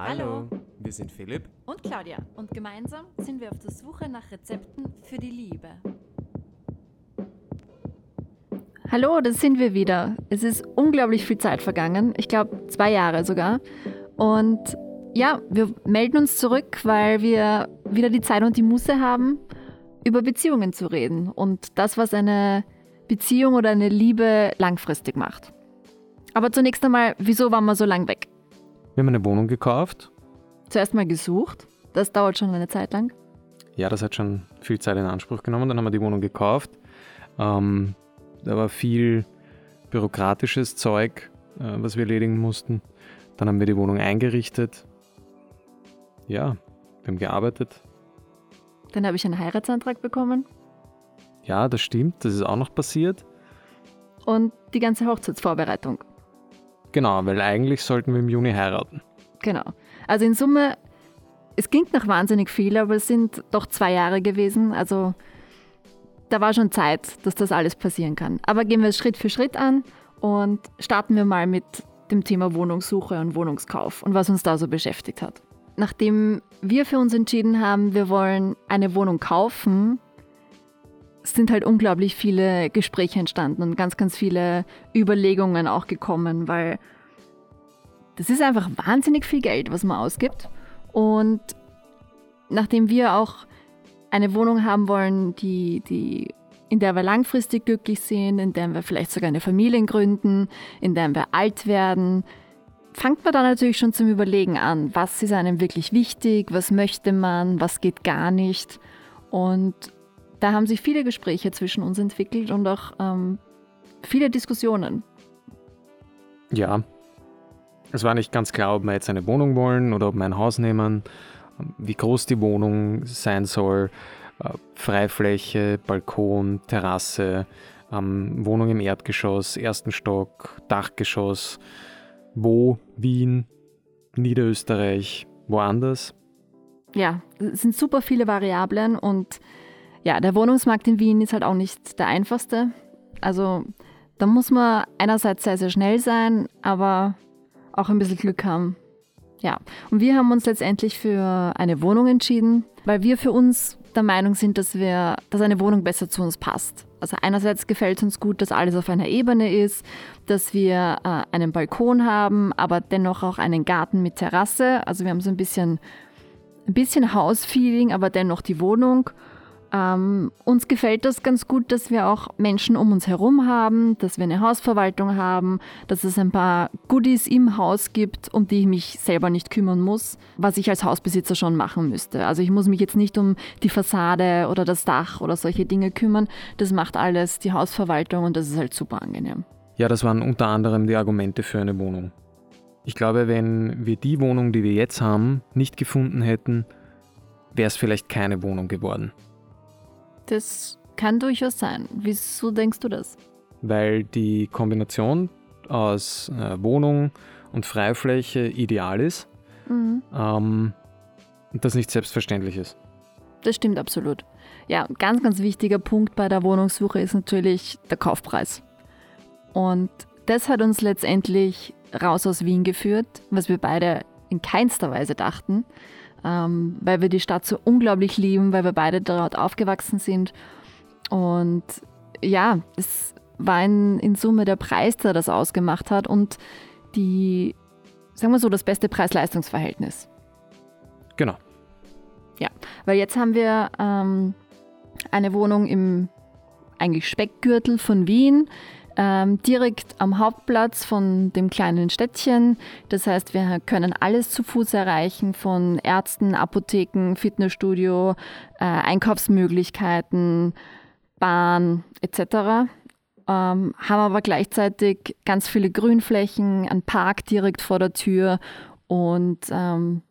Hallo, wir sind Philipp und Claudia und gemeinsam sind wir auf der Suche nach Rezepten für die Liebe. Hallo, das sind wir wieder. Es ist unglaublich viel Zeit vergangen. Ich glaube, zwei Jahre sogar. Und ja, wir melden uns zurück, weil wir wieder die Zeit und die Muße haben, über Beziehungen zu reden und das, was eine Beziehung oder eine Liebe langfristig macht. Aber zunächst einmal, wieso waren wir so lang weg? Wir haben eine Wohnung gekauft. Zuerst mal gesucht. Das dauert schon eine Zeit lang. Ja, das hat schon viel Zeit in Anspruch genommen. Dann haben wir die Wohnung gekauft. Ähm, da war viel bürokratisches Zeug, äh, was wir erledigen mussten. Dann haben wir die Wohnung eingerichtet. Ja, wir haben gearbeitet. Dann habe ich einen Heiratsantrag bekommen. Ja, das stimmt. Das ist auch noch passiert. Und die ganze Hochzeitsvorbereitung. Genau, weil eigentlich sollten wir im Juni heiraten. Genau. Also in Summe, es klingt nach wahnsinnig viel, aber es sind doch zwei Jahre gewesen. Also da war schon Zeit, dass das alles passieren kann. Aber gehen wir es Schritt für Schritt an und starten wir mal mit dem Thema Wohnungssuche und Wohnungskauf und was uns da so beschäftigt hat. Nachdem wir für uns entschieden haben, wir wollen eine Wohnung kaufen, sind halt unglaublich viele Gespräche entstanden und ganz, ganz viele Überlegungen auch gekommen, weil das ist einfach wahnsinnig viel Geld, was man ausgibt. Und nachdem wir auch eine Wohnung haben wollen, die, die, in der wir langfristig glücklich sind, in der wir vielleicht sogar eine Familie gründen, in der wir alt werden, fängt man dann natürlich schon zum Überlegen an, was ist einem wirklich wichtig, was möchte man, was geht gar nicht. Und da haben sich viele Gespräche zwischen uns entwickelt und auch ähm, viele Diskussionen. Ja, es war nicht ganz klar, ob wir jetzt eine Wohnung wollen oder ob wir ein Haus nehmen, wie groß die Wohnung sein soll, äh, Freifläche, Balkon, Terrasse, ähm, Wohnung im Erdgeschoss, ersten Stock, Dachgeschoss, wo, Wien, Niederösterreich, woanders. Ja, es sind super viele Variablen und ja, der Wohnungsmarkt in Wien ist halt auch nicht der einfachste. Also da muss man einerseits sehr, sehr schnell sein, aber auch ein bisschen Glück haben. Ja, und wir haben uns letztendlich für eine Wohnung entschieden, weil wir für uns der Meinung sind, dass wir, dass eine Wohnung besser zu uns passt. Also einerseits gefällt uns gut, dass alles auf einer Ebene ist, dass wir äh, einen Balkon haben, aber dennoch auch einen Garten mit Terrasse. Also wir haben so ein bisschen, ein bisschen Hausfeeling, aber dennoch die Wohnung. Ähm, uns gefällt das ganz gut, dass wir auch Menschen um uns herum haben, dass wir eine Hausverwaltung haben, dass es ein paar Goodies im Haus gibt, um die ich mich selber nicht kümmern muss, was ich als Hausbesitzer schon machen müsste. Also ich muss mich jetzt nicht um die Fassade oder das Dach oder solche Dinge kümmern. Das macht alles die Hausverwaltung und das ist halt super angenehm. Ja, das waren unter anderem die Argumente für eine Wohnung. Ich glaube, wenn wir die Wohnung, die wir jetzt haben, nicht gefunden hätten, wäre es vielleicht keine Wohnung geworden. Das kann durchaus sein. Wieso denkst du das? Weil die Kombination aus äh, Wohnung und Freifläche ideal ist mhm. ähm, und das nicht selbstverständlich ist. Das stimmt absolut. Ja, ganz, ganz wichtiger Punkt bei der Wohnungssuche ist natürlich der Kaufpreis. Und das hat uns letztendlich raus aus Wien geführt, was wir beide in keinster Weise dachten ähm, weil wir die Stadt so unglaublich lieben, weil wir beide dort aufgewachsen sind. Und ja, es war in, in Summe der Preis, der das ausgemacht hat und die, sagen wir so, das beste Preis-Leistungs-Verhältnis. Genau. Ja, weil jetzt haben wir ähm, eine Wohnung im eigentlich Speckgürtel von Wien ähm, direkt am Hauptplatz von dem kleinen Städtchen. Das heißt, wir können alles zu Fuß erreichen, von Ärzten, Apotheken, Fitnessstudio, äh, Einkaufsmöglichkeiten, Bahn etc. Ähm, haben aber gleichzeitig ganz viele Grünflächen, einen Park direkt vor der Tür und ähm,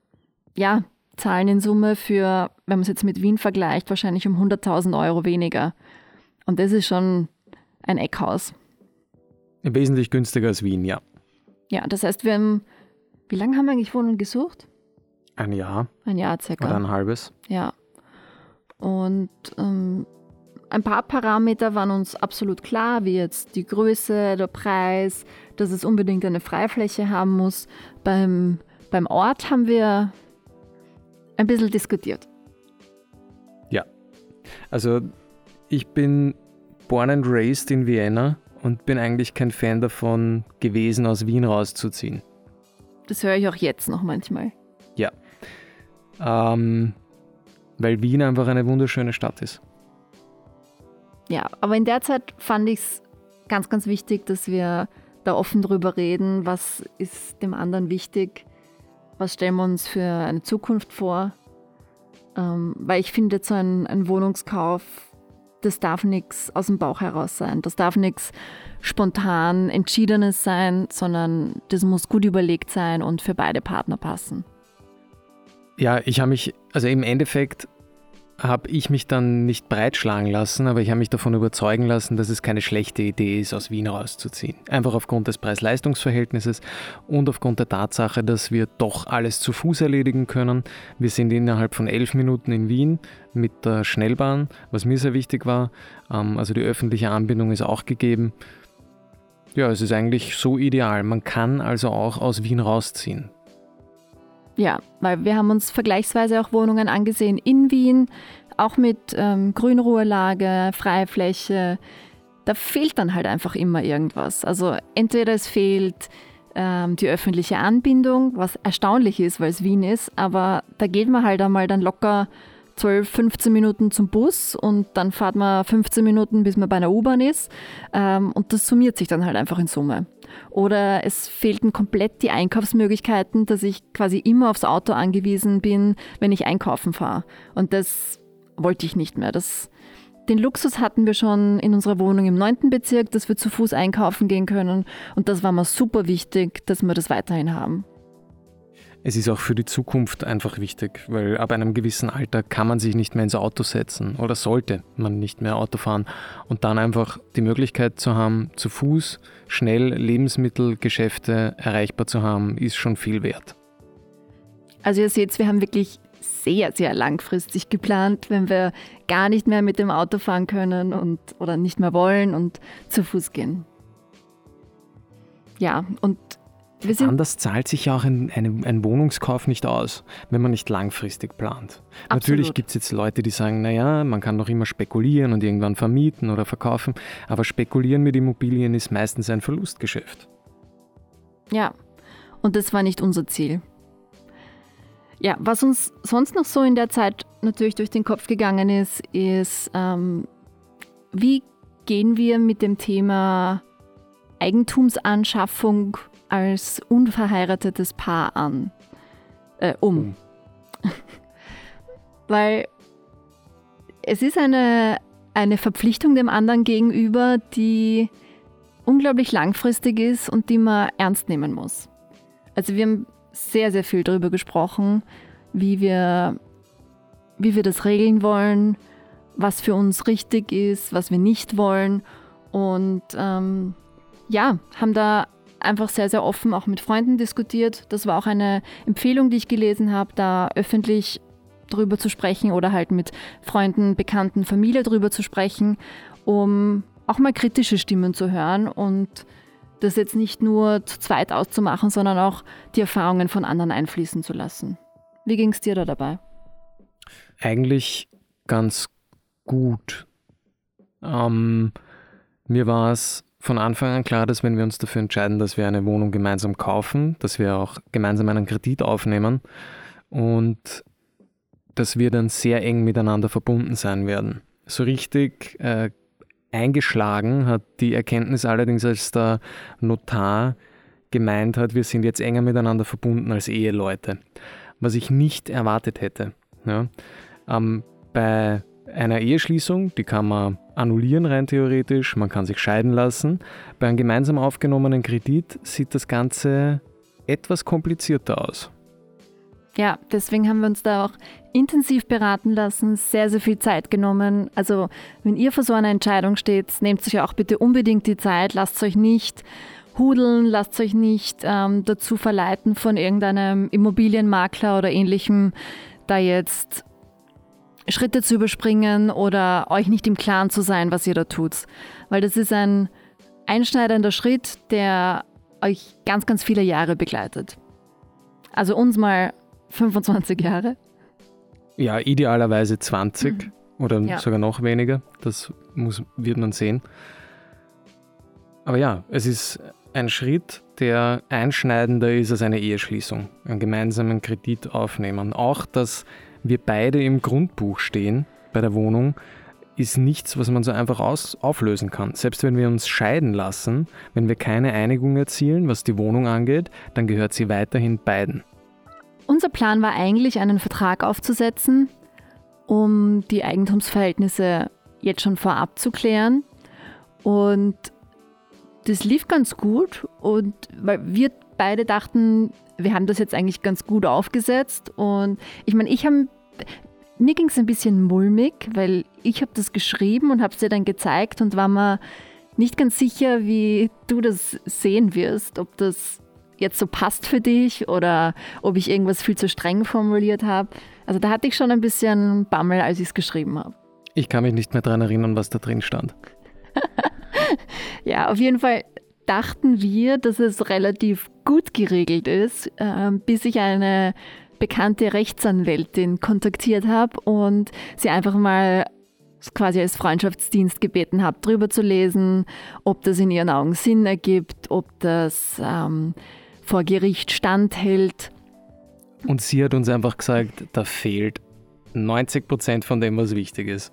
ja, zahlen in Summe für, wenn man es jetzt mit Wien vergleicht, wahrscheinlich um 100.000 Euro weniger. Und das ist schon ein Eckhaus. Wesentlich günstiger als Wien, ja. Ja, das heißt, wir haben, wie lange haben wir eigentlich Wohnungen gesucht? Ein Jahr. Ein Jahr circa. Oder ein halbes. Ja. Und ähm, ein paar Parameter waren uns absolut klar, wie jetzt die Größe, der Preis, dass es unbedingt eine Freifläche haben muss. Beim Beim Ort haben wir ein bisschen diskutiert. Ja, also ich bin born and raised in Vienna und bin eigentlich kein Fan davon gewesen, aus Wien rauszuziehen. Das höre ich auch jetzt noch manchmal. Ja. Ähm, weil Wien einfach eine wunderschöne Stadt ist. Ja, aber in der Zeit fand ich es ganz, ganz wichtig, dass wir da offen drüber reden, was ist dem anderen wichtig, was stellen wir uns für eine Zukunft vor. Ähm, weil ich finde, so ein, ein Wohnungskauf, das darf nichts aus dem Bauch heraus sein. Das darf nichts spontan Entschiedenes sein, sondern das muss gut überlegt sein und für beide Partner passen. Ja, ich habe mich, also im Endeffekt habe ich mich dann nicht breitschlagen lassen, aber ich habe mich davon überzeugen lassen, dass es keine schlechte Idee ist, aus Wien rauszuziehen. Einfach aufgrund des Preis-Leistungs-Verhältnisses und aufgrund der Tatsache, dass wir doch alles zu Fuß erledigen können. Wir sind innerhalb von elf Minuten in Wien mit der Schnellbahn, was mir sehr wichtig war. Ähm, also die öffentliche Anbindung ist auch gegeben. Ja, es ist eigentlich so ideal. Man kann also auch aus Wien rausziehen. Ja, weil wir haben uns vergleichsweise auch Wohnungen angesehen in Wien, auch mit ähm, Grünruhelage, Freifläche. Da fehlt dann halt einfach immer irgendwas. Also entweder es fehlt ähm, die öffentliche Anbindung, was erstaunlich ist, weil es Wien ist, aber da geht man halt einmal dann locker 12, 15 Minuten zum Bus und dann fahrt man 15 Minuten, bis man bei einer U-Bahn ist. Ähm, und das summiert sich dann halt einfach in Summe. Oder es fehlten komplett die Einkaufsmöglichkeiten, dass ich quasi immer aufs Auto angewiesen bin, wenn ich einkaufen fahre. Und das wollte ich nicht mehr. Das, den Luxus hatten wir schon in unserer Wohnung im 9. Bezirk, dass wir zu Fuß einkaufen gehen können. Und das war mir super wichtig, dass wir das weiterhin haben. Es ist auch für die Zukunft einfach wichtig, weil ab einem gewissen Alter kann man sich nicht mehr ins Auto setzen oder sollte man nicht mehr Auto fahren und dann einfach die Möglichkeit zu haben, zu Fuß schnell Lebensmittelgeschäfte erreichbar zu haben, ist schon viel wert. Also ihr seht, wir haben wirklich sehr, sehr langfristig geplant, wenn wir gar nicht mehr mit dem Auto fahren können und oder nicht mehr wollen und zu Fuß gehen. Ja, und Anders zahlt sich ja auch ein, ein, ein, Wohnungskauf nicht aus, wenn man nicht langfristig plant. Absolut. Natürlich gibt es jetzt Leute, die sagen, naja, man kann noch immer spekulieren und irgendwann vermieten oder verkaufen, aber spekulieren mit Immobilien ist meistens ein Verlustgeschäft. Ja, und das war nicht unser Ziel. Ja, was uns sonst noch so in der Zeit natürlich durch den Kopf gegangen ist, ist, ähm, wie gehen wir mit dem Thema Eigentumsanschaffung als unverheiratetes Paar an, äh, um. Mhm. Weil es ist eine, eine Verpflichtung dem anderen gegenüber, die unglaublich langfristig ist und die man ernst nehmen muss. Also wir haben sehr, sehr viel darüber gesprochen, wie wir, wie wir das regeln wollen, was für uns richtig ist, was wir nicht wollen. Und ähm, ja, haben da einfach sehr, sehr offen auch mit Freunden diskutiert. Das war auch eine Empfehlung, die ich gelesen habe, da öffentlich drüber zu sprechen oder halt mit Freunden, Bekannten, Familie drüber zu sprechen, um auch mal kritische Stimmen zu hören und das jetzt nicht nur zu zweit auszumachen, sondern auch die Erfahrungen von anderen einfließen zu lassen. Wie ging es dir da dabei? Eigentlich ganz gut. Ähm, mir war es von Anfang an klar, dass wenn wir uns dafür entscheiden, dass wir eine Wohnung gemeinsam kaufen, dass wir auch gemeinsam einen Kredit aufnehmen und dass wir dann sehr eng miteinander verbunden sein werden. So richtig äh, eingeschlagen hat die Erkenntnis allerdings, als der Notar gemeint hat, wir sind jetzt enger miteinander verbunden als Eheleute, was ich nicht erwartet hätte. Ja. Ähm, bei einer Eheschließung, die kann man annullieren rein theoretisch, man kann sich scheiden lassen. Bei einem gemeinsam aufgenommenen Kredit sieht das Ganze etwas komplizierter aus. Ja, deswegen haben wir uns da auch intensiv beraten lassen, sehr, sehr viel Zeit genommen. Also, wenn ihr vor so einer Entscheidung steht, nehmt euch auch bitte unbedingt die Zeit, lasst euch nicht hudeln, lasst euch nicht ähm, dazu verleiten von irgendeinem Immobilienmakler oder ähnlichem, da jetzt Schritte zu überspringen oder euch nicht im Klaren zu sein, was ihr da tut. Weil das ist ein einschneidender Schritt, der euch ganz, ganz viele Jahre begleitet. Also uns mal 25 Jahre. Ja, idealerweise 20 mhm. oder ja. sogar noch weniger. Das muss, wird man sehen. Aber ja, es ist ein Schritt, der einschneidender ist als eine Eheschließung, einen gemeinsamen Kredit aufnehmen. Auch, dass wir beide im Grundbuch stehen bei der Wohnung, ist nichts, was man so einfach aus, auflösen kann. Selbst wenn wir uns scheiden lassen, wenn wir keine Einigung erzielen, was die Wohnung angeht, dann gehört sie weiterhin beiden. Unser Plan war eigentlich, einen Vertrag aufzusetzen, um die Eigentumsverhältnisse jetzt schon vorab zu klären. Und das lief ganz gut und weil wir beide dachten, wir haben das jetzt eigentlich ganz gut aufgesetzt und ich meine, ich habe mir ging es ein bisschen mulmig, weil ich habe das geschrieben und habe es dir dann gezeigt und war mir nicht ganz sicher, wie du das sehen wirst, ob das jetzt so passt für dich oder ob ich irgendwas viel zu streng formuliert habe. Also da hatte ich schon ein bisschen Bammel, als ich es geschrieben habe. Ich kann mich nicht mehr daran erinnern, was da drin stand. ja, auf jeden Fall dachten wir, dass es relativ gut geregelt ist, äh, bis ich eine bekannte Rechtsanwältin kontaktiert habe und sie einfach mal quasi als Freundschaftsdienst gebeten habe, drüber zu lesen, ob das in ihren Augen Sinn ergibt, ob das ähm, vor Gericht standhält. Und sie hat uns einfach gesagt, da fehlt 90 Prozent von dem, was wichtig ist.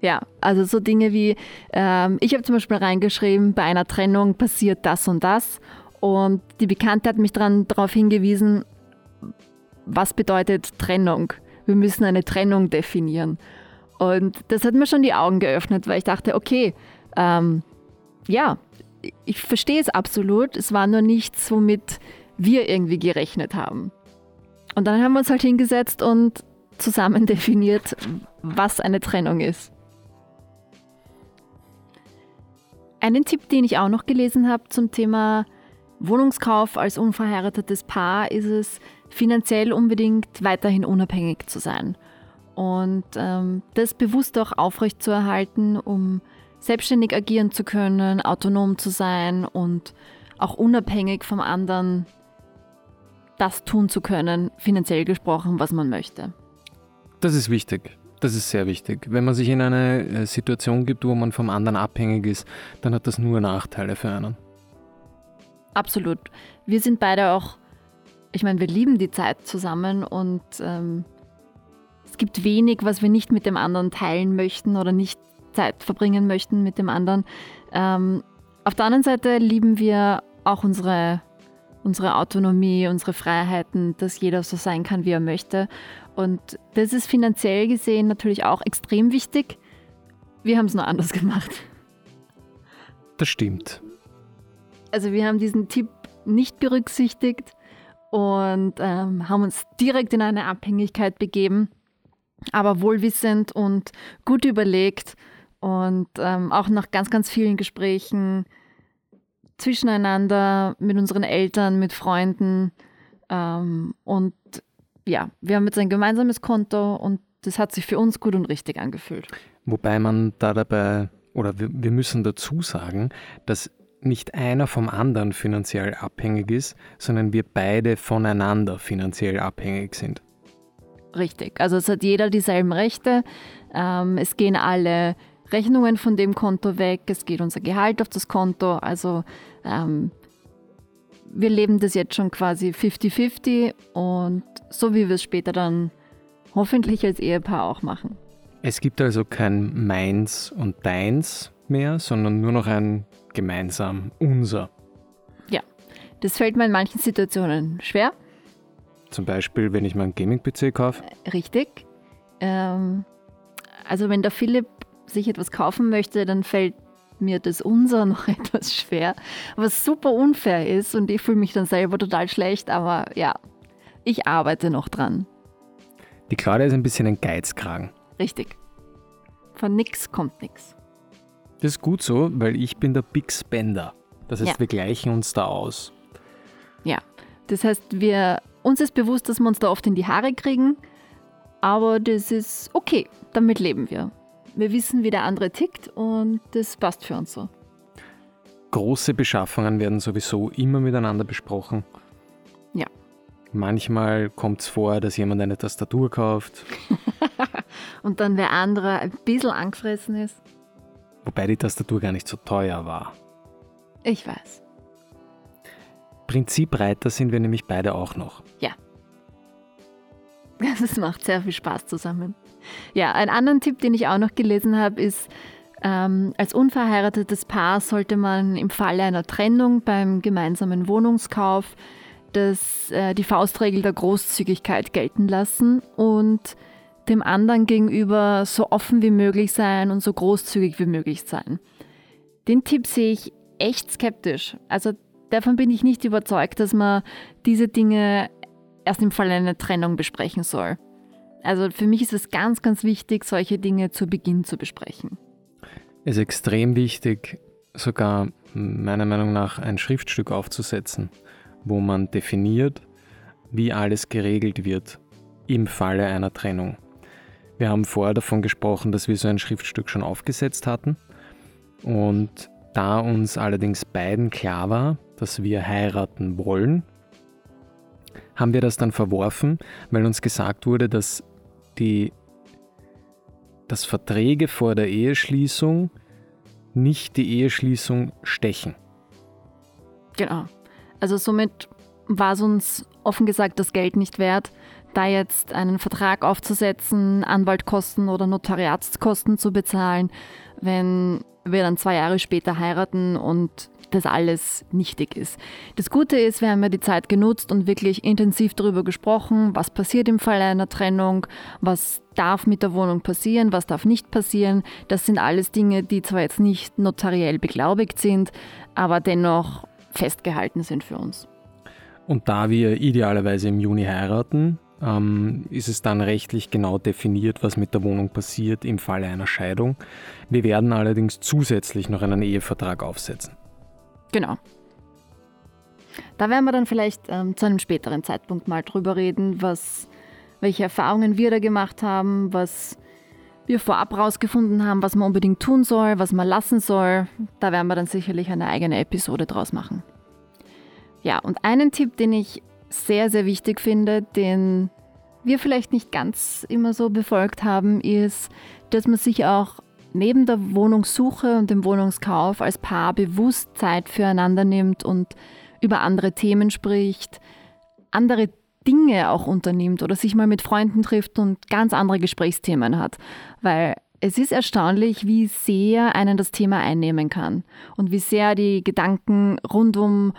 Ja, also so Dinge wie, ähm, ich habe zum Beispiel reingeschrieben, bei einer Trennung passiert das und das. Und die Bekannte hat mich darauf hingewiesen, was bedeutet Trennung. Wir müssen eine Trennung definieren. Und das hat mir schon die Augen geöffnet, weil ich dachte, okay, ähm, ja, ich verstehe es absolut. Es war nur nichts, womit wir irgendwie gerechnet haben. Und dann haben wir uns halt hingesetzt und zusammen definiert, was eine Trennung ist. Einen Tipp, den ich auch noch gelesen habe zum Thema Wohnungskauf als unverheiratetes Paar, ist es, finanziell unbedingt weiterhin unabhängig zu sein. Und ähm, das bewusst auch aufrechtzuerhalten, um selbstständig agieren zu können, autonom zu sein und auch unabhängig vom anderen das tun zu können, finanziell gesprochen, was man möchte. Das ist wichtig. Das ist sehr wichtig. Wenn man sich in eine äh, Situation gibt, wo man vom anderen abhängig ist, dann hat das nur Nachteile für einen. Absolut. Wir sind beide auch, ich meine, wir lieben die Zeit zusammen und ähm, es gibt wenig, was wir nicht mit dem anderen teilen möchten oder nicht Zeit verbringen möchten mit dem anderen. Ähm, auf der anderen Seite lieben wir auch unsere, unsere Autonomie, unsere Freiheiten, dass jeder so sein kann, wie er möchte. Und das ist finanziell gesehen natürlich auch extrem wichtig. Wir haben es nur anders gemacht. Das stimmt. Also wir haben diesen Tipp nicht berücksichtigt und ähm, haben uns direkt in eine Abhängigkeit begeben, aber wohlwissend und gut überlegt und ähm, auch nach ganz, ganz vielen Gesprächen zwischeneinander, mit unseren Eltern, mit Freunden ähm, und ja, wir haben jetzt ein gemeinsames Konto und das hat sich für uns gut und richtig angefühlt. Wobei man da dabei, oder wir, wir müssen dazu sagen, dass nicht einer vom anderen finanziell abhängig ist, sondern wir beide voneinander finanziell abhängig sind. Richtig, also es hat jeder dieselben Rechte. Ähm, es gehen alle Rechnungen von dem Konto weg, es geht unser Gehalt auf das Konto. Also ähm, wir leben das jetzt schon quasi 50-50 und so wie wir es später dann hoffentlich als Ehepaar auch machen. Es gibt also kein Meins und Deins mehr, sondern nur noch ein gemeinsam unser. Ja, das fällt mir in manchen Situationen schwer. Zum Beispiel, wenn ich meinen Gaming-PC kaufe? Richtig. Ähm, also wenn der Philipp sich etwas kaufen möchte, dann fällt mir das unser noch etwas schwer, was super unfair ist und ich fühle mich dann selber total schlecht, aber ja, ich arbeite noch dran. Die Claudia ist ein bisschen ein Geizkragen. Richtig. Von nix kommt nix. Das ist gut so, weil ich bin der Big Spender. Das heißt, ja. wir gleichen uns da aus. Ja, das heißt, wir, uns ist bewusst, dass wir uns da oft in die Haare kriegen, aber das ist okay, damit leben wir. Wir wissen, wie der andere tickt und das passt für uns so. Große Beschaffungen werden sowieso immer miteinander besprochen. Ja. Manchmal kommt es vor, dass jemand eine Tastatur kauft. Und dann der andere ein bisschen angefressen ist. Wobei die Tastatur gar nicht so teuer war. Ich weiß. Prinzipreiter sind wir nämlich beide auch noch. Ja. Es macht sehr viel Spaß zusammen. Ja, einen anderen Tipp, den ich auch noch gelesen habe, ist, ähm, als unverheiratetes Paar sollte man im Falle einer Trennung beim gemeinsamen Wohnungskauf das, äh, die Faustregel der Großzügigkeit gelten lassen und dem anderen gegenüber so offen wie möglich sein und so großzügig wie möglich sein. Den Tipp sehe ich echt skeptisch. Also davon bin ich nicht überzeugt, dass man diese Dinge erst im Fall einer Trennung besprechen soll. Also für mich ist es ganz, ganz wichtig, solche Dinge zu Beginn zu besprechen. Es ist extrem wichtig, sogar meiner Meinung nach ein Schriftstück aufzusetzen, wo man definiert, wie alles geregelt wird im Falle einer Trennung. Wir haben vorher davon gesprochen, dass wir so ein Schriftstück schon aufgesetzt hatten. Und da uns allerdings beiden klar war, dass wir heiraten wollen, haben wir das dann verworfen, weil uns gesagt wurde, dass die dass Verträge vor der Eheschließung nicht die Eheschließung stechen. Genau. Also somit war es uns offen gesagt das Geld nicht wert, da jetzt einen Vertrag aufzusetzen, Anwaltkosten oder Notariatskosten zu bezahlen, wenn wir dann zwei Jahre später heiraten und das alles nichtig ist. Das Gute ist, wir haben ja die Zeit genutzt und wirklich intensiv darüber gesprochen, was passiert im Fall einer Trennung, was darf mit der Wohnung passieren, was darf nicht passieren. Das sind alles Dinge, die zwar jetzt nicht notariell beglaubigt sind, aber dennoch festgehalten sind für uns. Und da wir idealerweise im Juni heiraten, ähm, ist es dann rechtlich genau definiert, was mit der Wohnung passiert im Falle einer Scheidung. Wir werden allerdings zusätzlich noch einen Ehevertrag aufsetzen. Genau. Da werden wir dann vielleicht ähm, zu einem späteren Zeitpunkt mal drüber reden, was, welche Erfahrungen wir da gemacht haben, was wir vorab rausgefunden haben, was man unbedingt tun soll, was man lassen soll. Da werden wir dann sicherlich eine eigene Episode draus machen. Ja, und einen Tipp, den ich sehr, sehr wichtig finde, den wir vielleicht nicht ganz immer so befolgt haben, ist, dass man sich auch neben der Wohnungssuche und dem Wohnungskauf als Paar bewusst Zeit füreinander nimmt und über andere Themen spricht, andere Dinge auch unternimmt oder sich mal mit Freunden trifft und ganz andere Gesprächsthemen hat. Weil es ist erstaunlich, wie sehr einen das Thema einnehmen kann und wie sehr die Gedanken rund um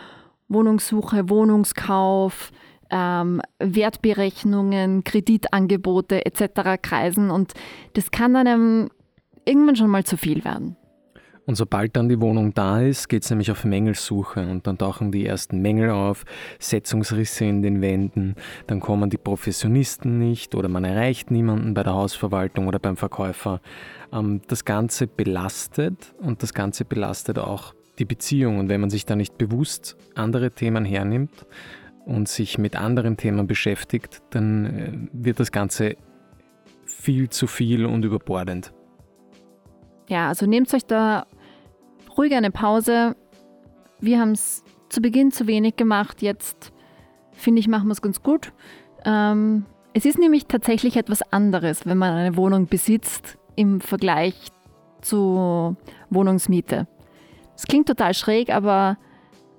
Wohnungssuche, Wohnungskauf, ähm, Wertberechnungen, Kreditangebote etc. kreisen und das kann einem irgendwann schon mal zu viel werden. Und sobald dann die Wohnung da ist, geht es nämlich auf Mängelsuche und dann tauchen die ersten Mängel auf, Setzungsrisse in den Wänden, dann kommen die Professionisten nicht oder man erreicht niemanden bei der Hausverwaltung oder beim Verkäufer. Ähm, das Ganze belastet und das Ganze belastet auch die Beziehung. Und wenn man sich da nicht bewusst andere Themen hernimmt und sich mit anderen Themen beschäftigt, dann äh, wird das Ganze viel zu viel und überbordend. Ja, also nehmt euch da ruhig eine Pause. Wir haben es zu Beginn zu wenig gemacht. Jetzt finde ich, machen wir es ganz gut. Ähm, es ist nämlich tatsächlich etwas anderes, wenn man eine Wohnung besitzt im Vergleich zu Wohnungsmiete. Es klingt total schräg, aber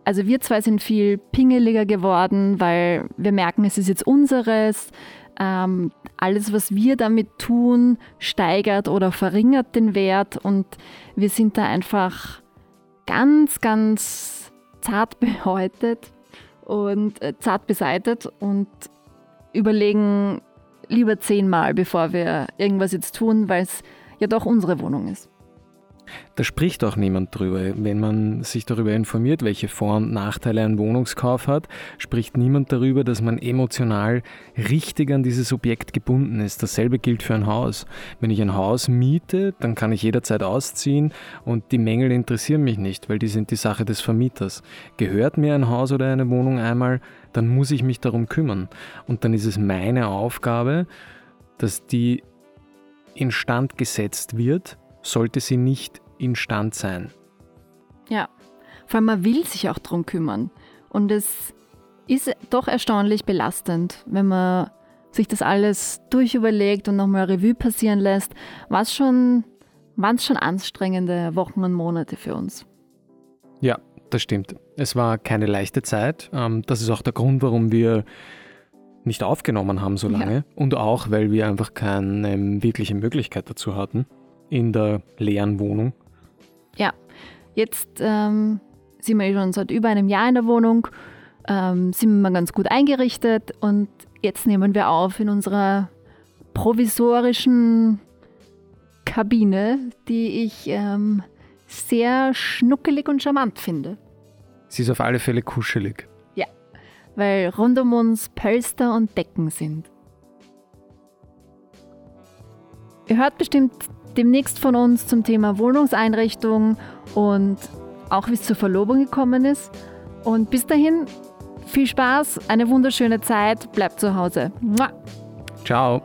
also wir zwei sind viel pingeliger geworden, weil wir merken, es ist jetzt unseres. Ähm, alles, was wir damit tun, steigert oder verringert den Wert und wir sind da einfach ganz, ganz zart behäutet und äh, zart beseitet und überlegen lieber zehnmal, bevor wir irgendwas jetzt tun, weil es ja doch unsere Wohnung ist. Da spricht auch niemand drüber. Wenn man sich darüber informiert, welche Vor- und Nachteile ein Wohnungskauf hat, spricht niemand darüber, dass man emotional richtig an dieses Objekt gebunden ist. Dasselbe gilt für ein Haus. Wenn ich ein Haus miete, dann kann ich jederzeit ausziehen und die Mängel interessieren mich nicht, weil die sind die Sache des Vermieters. Gehört mir ein Haus oder eine Wohnung einmal, dann muss ich mich darum kümmern. Und dann ist es meine Aufgabe, dass die instand gesetzt wird, sollte sie nicht instand sein. Ja, vor allem man will sich auch darum kümmern. Und es ist doch erstaunlich belastend, wenn man sich das alles durchüberlegt und nochmal Revue passieren lässt, was schon, waren es schon anstrengende Wochen und Monate für uns. Ja, das stimmt. Es war keine leichte Zeit. Ähm, das ist auch der Grund, warum wir nicht aufgenommen haben so lange. Ja. Und auch, weil wir einfach keine wirkliche Möglichkeit dazu hatten in der leeren Wohnung. Ja, jetzt ähm, sind wir schon seit über einem Jahr in der Wohnung, ähm, sind wir ganz gut eingerichtet und jetzt nehmen wir auf in unserer provisorischen Kabine, die ich ähm, sehr schnuckelig und charmant finde. Sie ist auf alle Fälle kuschelig. Ja, weil rund um uns Pölster und Decken sind. Ihr hört bestimmt demnächst von uns zum Thema Wohnungseinrichtung und auch wie es zur Verlobung gekommen ist. Und bis dahin viel Spaß, eine wunderschöne Zeit, bleibt zu Hause. Ciao.